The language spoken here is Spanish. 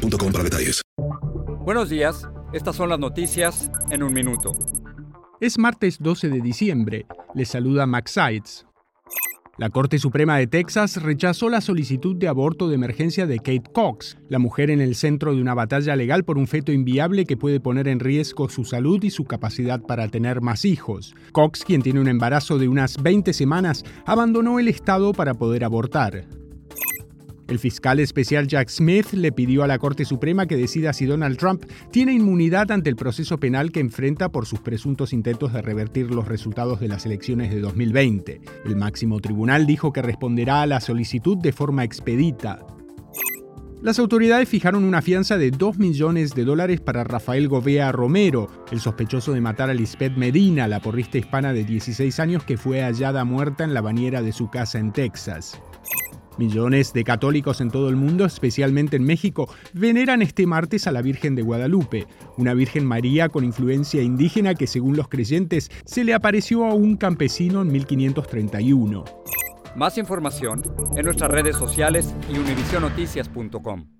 para detalles. Buenos días, estas son las noticias en un minuto. Es martes 12 de diciembre. Les saluda Max Sides. La Corte Suprema de Texas rechazó la solicitud de aborto de emergencia de Kate Cox, la mujer en el centro de una batalla legal por un feto inviable que puede poner en riesgo su salud y su capacidad para tener más hijos. Cox, quien tiene un embarazo de unas 20 semanas, abandonó el estado para poder abortar. El fiscal especial Jack Smith le pidió a la Corte Suprema que decida si Donald Trump tiene inmunidad ante el proceso penal que enfrenta por sus presuntos intentos de revertir los resultados de las elecciones de 2020. El máximo tribunal dijo que responderá a la solicitud de forma expedita. Las autoridades fijaron una fianza de 2 millones de dólares para Rafael Govea Romero, el sospechoso de matar a Lisbeth Medina, la porrista hispana de 16 años que fue hallada muerta en la bañera de su casa en Texas. Millones de católicos en todo el mundo, especialmente en México, veneran este martes a la Virgen de Guadalupe, una Virgen María con influencia indígena que según los creyentes se le apareció a un campesino en 1531. Más información en nuestras redes sociales y univisionoticias.com.